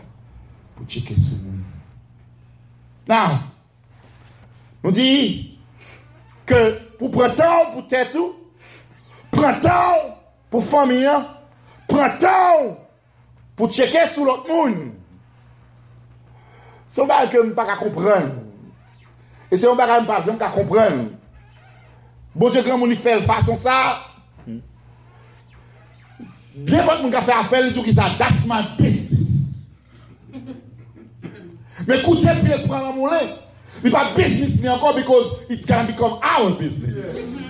[SPEAKER 1] Pou cheke sou moun. Nan! Nou di! ke pou prantan pou tètou, prantan pou famiyan, prantan pou tcheke sou lot moun. Se yon bagay ke m pa ka kompren, e se yon bagay m pa jom ka kompren, bon diyo kran moun i fel fason sa, Bien pot moun ka fè a fè li tou ki sa That's my business. Men koute pi e pran an moun lè. We pa business ni ankon because it can become our business.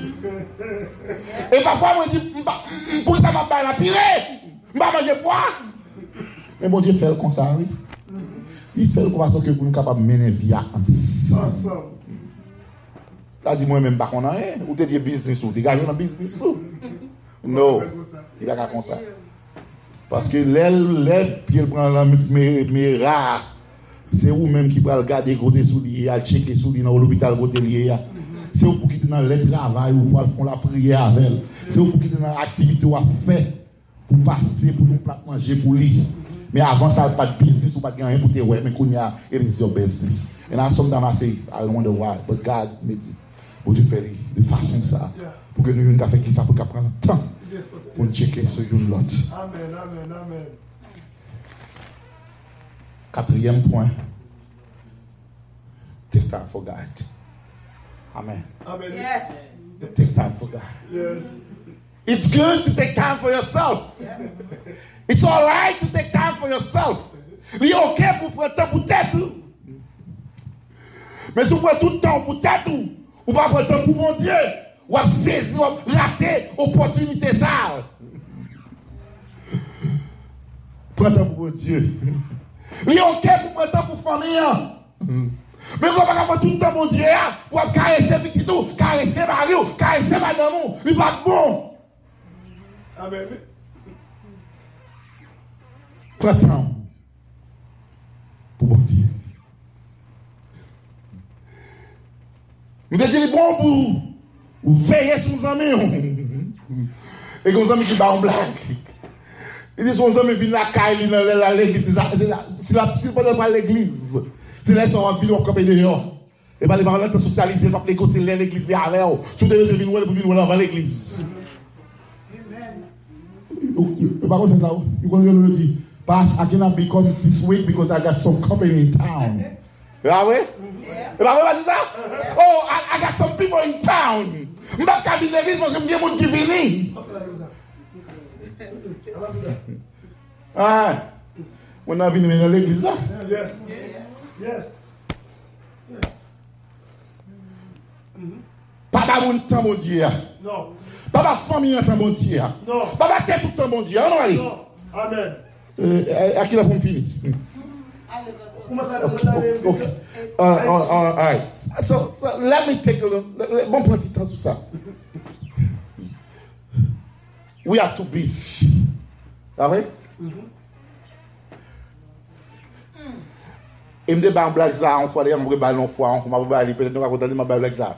[SPEAKER 1] E pa fwa mwen di, mpou sa mwen bay la pire, mba manje pwa. Men bon di fel kon sa wè. Di fel kon sa ke pou nou kapab mene via ansan.
[SPEAKER 2] La
[SPEAKER 1] di mwen men bak on an e, ou te di business ou, degaje nan business ou. No, di baka kon sa. Paske lèl, lèl, pi el pran la mè ra, C'est vous même qui va regarder côté sous lui, à checker sous dans l'hôpital. C'est vous qui dans le travail ou pour faire la prière avec. C'est vous qui dans l'activité à faire pour passer pour nous plat manger pour lui. Mais avant ça, pas de business ou pas de rien pour te ouais, mais qu'on y a, it is your business. And I sometimes I say, I wonder why, but God made it. Bon Dieu fait de façon ça. Pour que nous ça pour qu'on prenne le temps pour nous checker ce jour l'autre.
[SPEAKER 2] Amen, amen, amen.
[SPEAKER 1] Quatrième point. Take time for God. Amen.
[SPEAKER 2] Amen.
[SPEAKER 3] Yes.
[SPEAKER 1] Take time for God.
[SPEAKER 2] Yes.
[SPEAKER 1] It's good to take time for yourself. Yeah. It's alright to take time for yourself. Li ok pou pren tan pou tèt ou. Men sou pren tout tan pou tèt ou. Ou pa pren tan pou mon die. Ou ap sezi, ou ap rate opotunite sa. Pren tan pou mon die. Li ok pou pren tan pou fami an. Men kon baka pou toutan moun diye bon. ah, an, pou ap karese pititou, karese mari ou, karese madamou, li pat bon.
[SPEAKER 2] Amen.
[SPEAKER 1] Pren tan pou moun diye. Mwen de di li bon pou ou veye sou zami ou. E kon zami ki ba ou blank. Il dit son ami vient la caille, il est dans l'église. C'est la- c'est pas dans l'église. C'est là qu'ils sont en ville, on campe dehors. Et pas les parents sont socialisés, pas les côtés de l'église, les avec eux. Tout est venu pour venir avant l'église. Par contre, c'est ça. You can really dit, Pass, I cannot become this week because I got some company in town. Ah ouais? Et pas vrai, dit ça? Oh, I, I got some people in town. Je ne pas venir l'église parce que je dis, mon Dieu, Ah, Ay, wè nan vini men nan l'eglise ah? la.
[SPEAKER 2] Yes. Yes.
[SPEAKER 1] Pa ba moun tan moun diya. Ah.
[SPEAKER 2] Non.
[SPEAKER 1] Pa ba fami yon tan moun diya.
[SPEAKER 2] Non.
[SPEAKER 1] Pa ba tet ou tan moun diya. Anon wè?
[SPEAKER 2] Non. Amen.
[SPEAKER 1] Eh,
[SPEAKER 2] eh, a
[SPEAKER 1] ki la pou m'fini? Ok. Alright. So, so, let me take a look. Bon pranti tan sou sa. We are too busy. La vre? E mde ba an blak za an fwa de, an mbre ba an fwa, an mbre ba li, peten an akotan de mba blak za.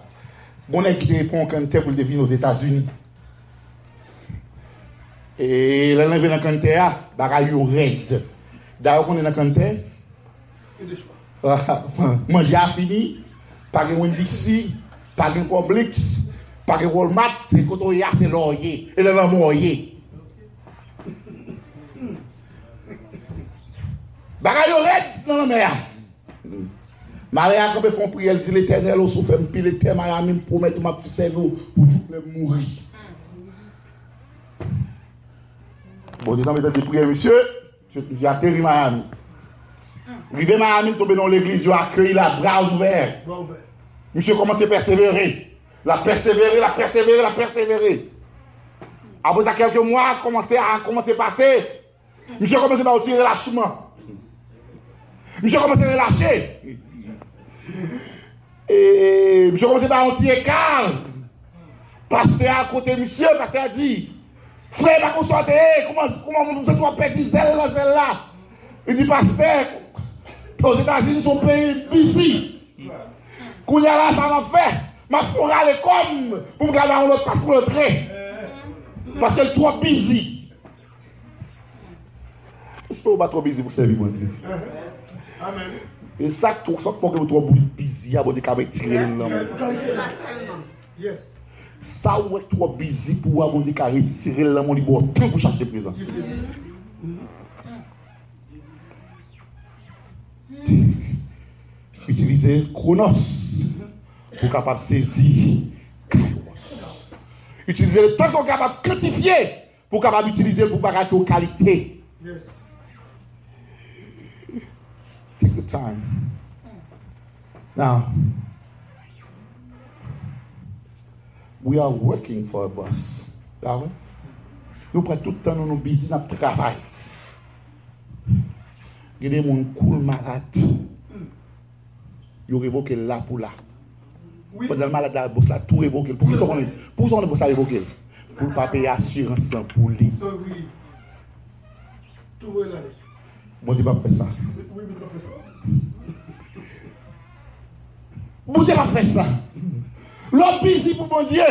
[SPEAKER 1] Bonen ki te pon kante pou devin os Etats-Unis. E lè lè ve nan kante a, bagay yo red. Da yo konen nan kante? E de chwa. Manje a fini, pa gen Wendixi, pa gen Publix, pa gen Walmart, e koto ya se lor ye, e lè lè mor ye. Bagay yo red dans la mer. Maria, quand elle fait prière, elle dit l'éternel, au souffle, me pile terre, Maria, me promet ma petite cerveau pour jouer mourir. Bon, disons, mettez des prières, monsieur, j'ai atterri Miami. Rivé Miami, tombé dans l'église, a accueilli la bras ouverts.
[SPEAKER 2] Bon, ben.
[SPEAKER 1] Monsieur commence à persévérer. La persévérer, la persévérer, la persévérer. Après ça, quelques mois, commencé à passer. Monsieur commence à tirer lâchement. Mse komanse relache. Mse komanse ba an ti ekal. Paste a kote mse, paste a di, fre bako sote, kouman mse sou apeti zel la, zel la. E di paste, os Etats-Unis son peyi bisi. Kounya la sa nan fe, ma fura le kom pou mga la an lot pas pou le tre. Paske l tro bisi. Espe ou ba tro bisi pou sevi moun ki? E sak
[SPEAKER 2] tou,
[SPEAKER 1] sak fok yo tou wabou bizi, abou de kabe tire lè nan. Sa wèk tou
[SPEAKER 2] wabou
[SPEAKER 1] e bizi pou abou de kabe tire lè nan moun li bo ten pou chak de prezans. Mm-hmm. Utilize kronos pou kapap sezi kairos. Utilize le tan kon kapap kretifiye pou kapap utilize pou barak yo kalite.
[SPEAKER 2] Yes.
[SPEAKER 1] the time. Now, we are working for a boss. La we? Nou pre tout tan nou nou bizi nap travay. Gede moun koul malat. Yo
[SPEAKER 2] revoke
[SPEAKER 1] la pou la. Padal malat la bosa, tou revoke l. Pou son de bosa revoke l? Pou pa peye asyransan pou li. Mwen di pa pre sa.
[SPEAKER 2] Mwen di pa pre sa.
[SPEAKER 1] Bon Dieu
[SPEAKER 2] a fait ça.
[SPEAKER 1] L'homme busy pour bon Dieu,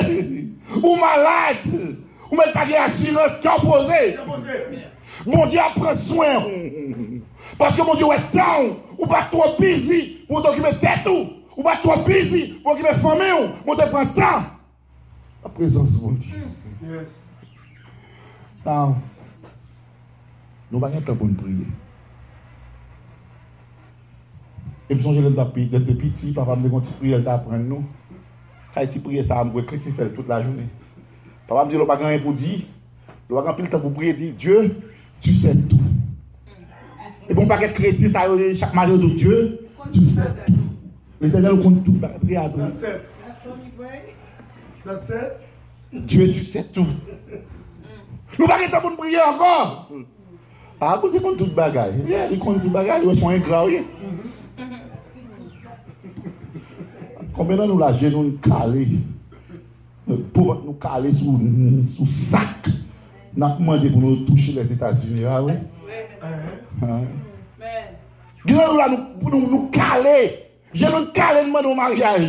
[SPEAKER 1] ou malade, ou même pas d'assurance qui a posé. Bon Dieu prend soin. Parce que mon Dieu est temps, ou pas trop busy pour t'occuper tête tout. ou pas trop busy pour occuper famille ou, mon Dieu prend temps. La présence de mon Dieu.
[SPEAKER 2] Yes.
[SPEAKER 1] Now, nous allons temps pour prier. E msonje lèm da pi, lèm de piti, papa mdè kon ti priye lèm da apren nou. Kaya e ti priye sa amwe kri ti fèl tout la jounè. Papa mdè lò pa ganyan pou di, lò pa gan pil tan pou priye di, Diyo, tu sè tout. E bon paket kreti sa yo, chak maryo do Diyo, tu sè tout. Lèm de lèm kon tout, priye adou.
[SPEAKER 2] That's it. That's it.
[SPEAKER 1] Diyo, tu sè tout. Nou paket tan pou priye ankon. A, kon se kon tout bagay. Ye, kon tout bagay, wè son yon gra wè. Mm-hmm. Konbe nan nou la genou nou kale, pou vant nou kale sou, sou sak, nan kouman de pou nou touche les Etats-Unis, a wè? Gè nan nou la nou kale, genou nou kale nou man nou maryaj,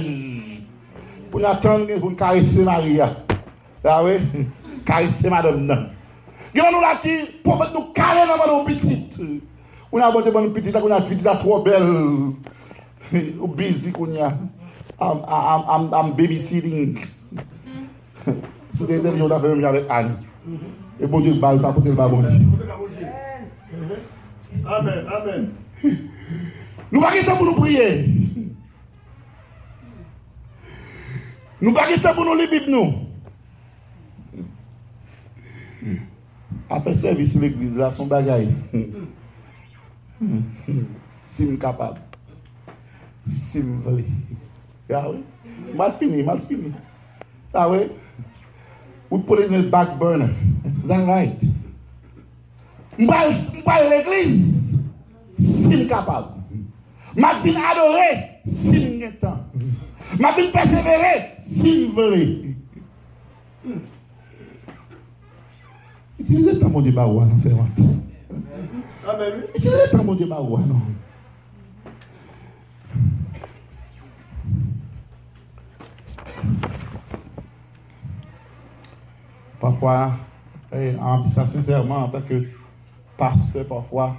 [SPEAKER 1] pou nou atan gen pou nou karesse Maria, a wè? Karesse madame nan. Gè nan nou la ki, pou vant nou kale nan man nou pitit, ou nan bote man nou pitit la, ou nan pitit la tro bel, ou bezi kon ya, am, am, am, am babysitting. Sou de tel yon da fèm javek an. E bon diyo bal, sa pote l babon di.
[SPEAKER 2] Amen, amen.
[SPEAKER 1] Nou pa ki sa pou nou priye. Nou pa ki sa pou nou li bib nou. A fè servis l'Eglise la, son bagay. Sim kapab. Sim vali. Ah oui? Mal fini, mal fini. Ah oui? We put it in the back burner. Is that right? M'bal l'église. Sim capable. Ma fin adorer, sim gen temps. Ma fin persévérer, sim volé. Utilisez le temps, mon c'est honte.
[SPEAKER 2] Amen. oui.
[SPEAKER 1] Utilisez le temps, mon Dieu, baroua, non. Parfois, en disant sincèrement, en tant que pasteur, parfois,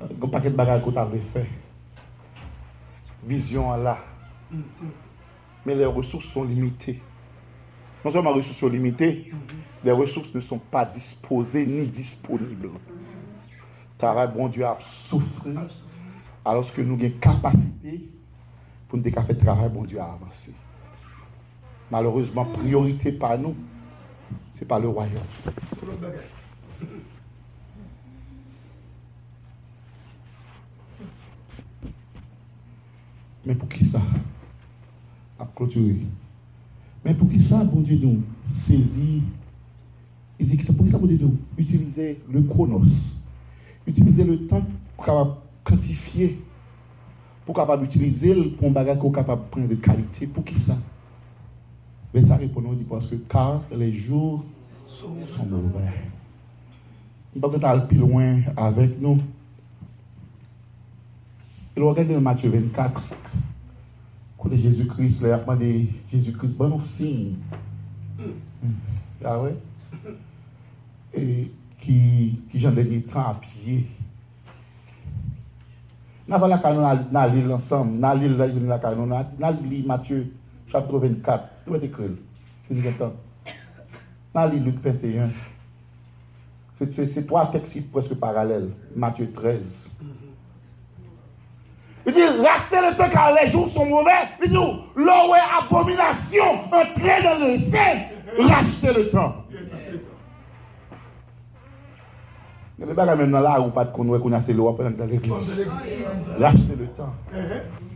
[SPEAKER 1] un paquet de bagages qu'on avait fait. Vision là. Mais les ressources sont limitées. Non seulement les ressources sont limitées, les ressources ne sont pas disposées ni disponibles. Car bon Dieu a souffert alors que nous avons capacité pour nous faire travail, bon Dieu a avancé. Malheureusement, priorité par nous, ce n'est pas le royaume. Mais pour qui ça? À clôturer. Mais pour qui ça, bon Dieu, nous saisir? C'est pour ça, bon Dieu, nous utiliser le chronos, utiliser le temps pour quantifier, pour capable utiliser le pour qu'on capable prendre de qualité. Pour qui ça? Mais ça répond, on dit parce que car les jours sont mauvais. On va peut-être aller plus loin avec nous. Et regarde dans Matthieu 24, quand Jésus-Christ, il a demandé Jésus-Christ, bon signe. Ah ouais? Et qui, qui j'en ai temps à pied. Nous avons la canon dans l'île ensemble, l'île, là, la canon, dans l'île Matthieu, chapitre 24. Où est écrit C'est du temps. Dans Luc 21. C'est c'est, c'est trois textes presque parallèles. Matthieu 13. Il dit, restez le temps car les jours sont mauvais. Il dit, l'eau est abomination. Entrez dans le ciel. Restez le temps. Il y a des bagages même dans l'art où pas de connaître qu'on a c'est l'eau dans l'église. Restez le temps. Uh-huh.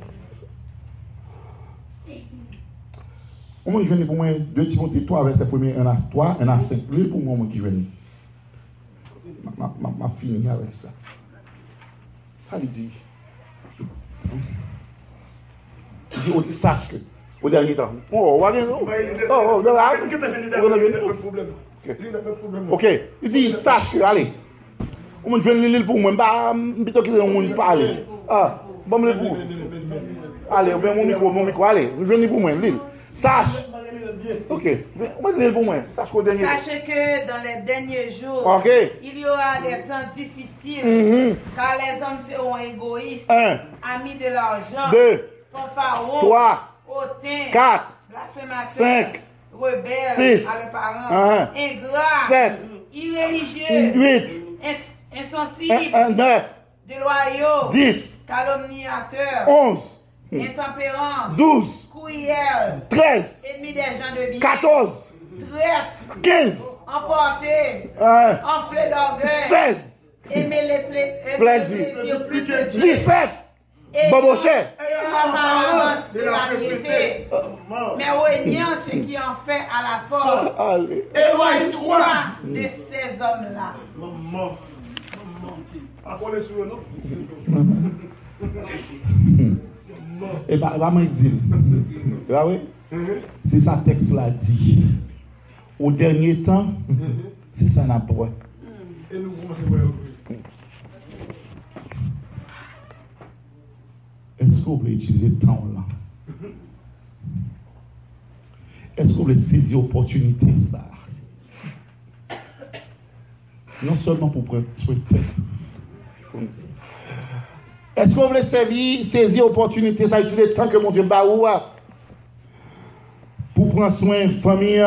[SPEAKER 1] Ou mwen jweni pou mwen 2 Timote 3 verset 1 a 3, 1 a 5, li pou mwen mwen ki jweni. Ma fini avèk sa. Sa li di. Di ou di sach ke.
[SPEAKER 2] Ou di an gita.
[SPEAKER 1] Ou
[SPEAKER 2] wak
[SPEAKER 1] gen
[SPEAKER 2] nou.
[SPEAKER 1] Ou
[SPEAKER 2] de la. Ou de la.
[SPEAKER 1] Ok. Li di sach ke. Ale. Ou mwen jweni li li pou mwen. Ba mbito ki li mwen pa ale. A. Bam li pou. Ale. Ou ben mwen miko. Mwen miko. Ale. Jweni pou mwen. Li li. Sache. Ok, sache qu'au dernier
[SPEAKER 9] que dans les derniers jours,
[SPEAKER 1] Ok.
[SPEAKER 9] il y aura des temps difficiles,
[SPEAKER 1] Mhm.
[SPEAKER 9] car les hommes seront égoïstes,
[SPEAKER 1] Un.
[SPEAKER 9] amis de l'argent,
[SPEAKER 1] Deux.
[SPEAKER 3] fanfaron,
[SPEAKER 1] 3,
[SPEAKER 3] hautain,
[SPEAKER 1] 4,
[SPEAKER 3] blasphémateur,
[SPEAKER 1] Cinq.
[SPEAKER 3] rebelle,
[SPEAKER 1] Six.
[SPEAKER 3] à les parents,
[SPEAKER 1] Uh-huh.
[SPEAKER 3] ingrat,
[SPEAKER 1] Sept.
[SPEAKER 3] irréligieux,
[SPEAKER 1] 8,
[SPEAKER 3] ins- insensible,
[SPEAKER 1] 9,
[SPEAKER 3] déloyaux,
[SPEAKER 1] 10,
[SPEAKER 3] calomniateur,
[SPEAKER 1] 11,
[SPEAKER 3] intempérant,
[SPEAKER 1] 12,
[SPEAKER 3] courriel,
[SPEAKER 1] 13,
[SPEAKER 3] ennemi des gens de bien,
[SPEAKER 1] 14,
[SPEAKER 3] traître,
[SPEAKER 1] 15,
[SPEAKER 3] emporté,
[SPEAKER 1] 1,
[SPEAKER 3] enflé d'orgueil,
[SPEAKER 1] 16,
[SPEAKER 3] aimer les plaisirs plus que Dieu,
[SPEAKER 1] 17,
[SPEAKER 3] et
[SPEAKER 1] Bobochet.
[SPEAKER 3] et de la piété, mais régnant ce qui en fait à la force. Éloigne-toi de ces hommes-là.
[SPEAKER 4] Maman. Maman. Non?
[SPEAKER 1] E ba, ba mwen di. La we? Se sa tekst la di. Ou denye tan, se sa nan pou.
[SPEAKER 4] Et nous.
[SPEAKER 1] Est-ce qu'on veut utiliser le temps là? Est-ce qu'on veut saisir l'opportunité ça? Non seulement pour prendre soin de. Est-ce qu'on veut servir, saisir l'opportunité ça, utiliser le temps que mon Dieu bat ou a? pour prendre soin de la famille?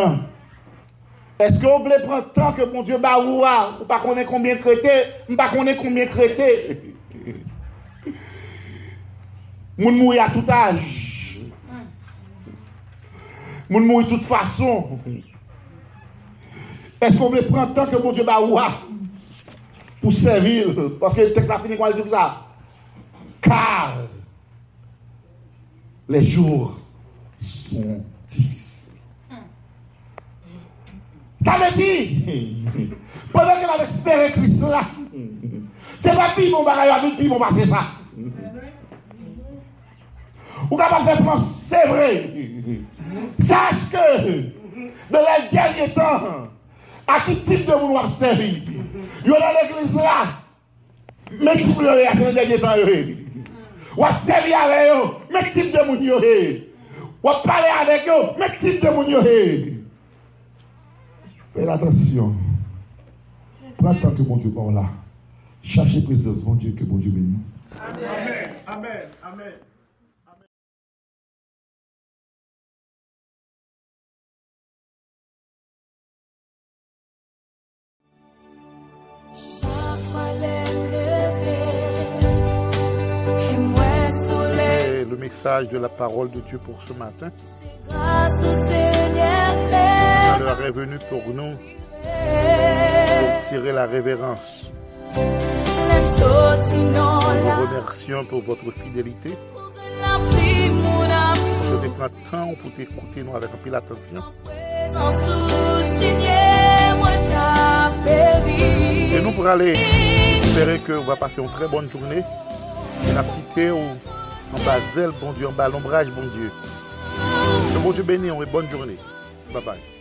[SPEAKER 1] Est-ce qu'on veut prendre le temps que mon Dieu bat ou pas qu'on combien crétés? Ou pas qu'on combien crétés? Moun mourir à tout âge. Moun mourir de toute façon. Est-ce qu'on veut prendre le temps que mon Dieu va ouah pour servir? Parce que le texte a fini quand il ça? car les jours sont difficiles. Ça veut dire, pendant que l'on espéré Christ là, c'est pas pire mon bagage, avec pire mon passé ça. Ou capable de penser, c'est vrai. Sache que, dans les derniers temps, à qui type de vous servir, il y a dans l'église là, mais qui vous le réagir dans les derniers temps, Type de monde yo mais type de monde yo Faites attention. Prends le temps que mon Dieu parle là. Cherchez présence, mon Dieu, que mon Dieu.
[SPEAKER 4] Amen. Amen. Amen.
[SPEAKER 5] Message de la parole de Dieu pour ce matin.
[SPEAKER 7] Seigneur
[SPEAKER 5] L'heure est venue pour nous pour tirer la révérence. Nous vous remercions pour votre fidélité. Je te prends temps pour t'écouter nous avec un peu d'attention. Et nous pour aller espérer que vous va passer une très bonne journée. Et la quitter au, en bas zèle, bon Dieu, en bas l'ombrage, bon Dieu. Que bon Dieu bénisse, et bonne journée. Bye bye.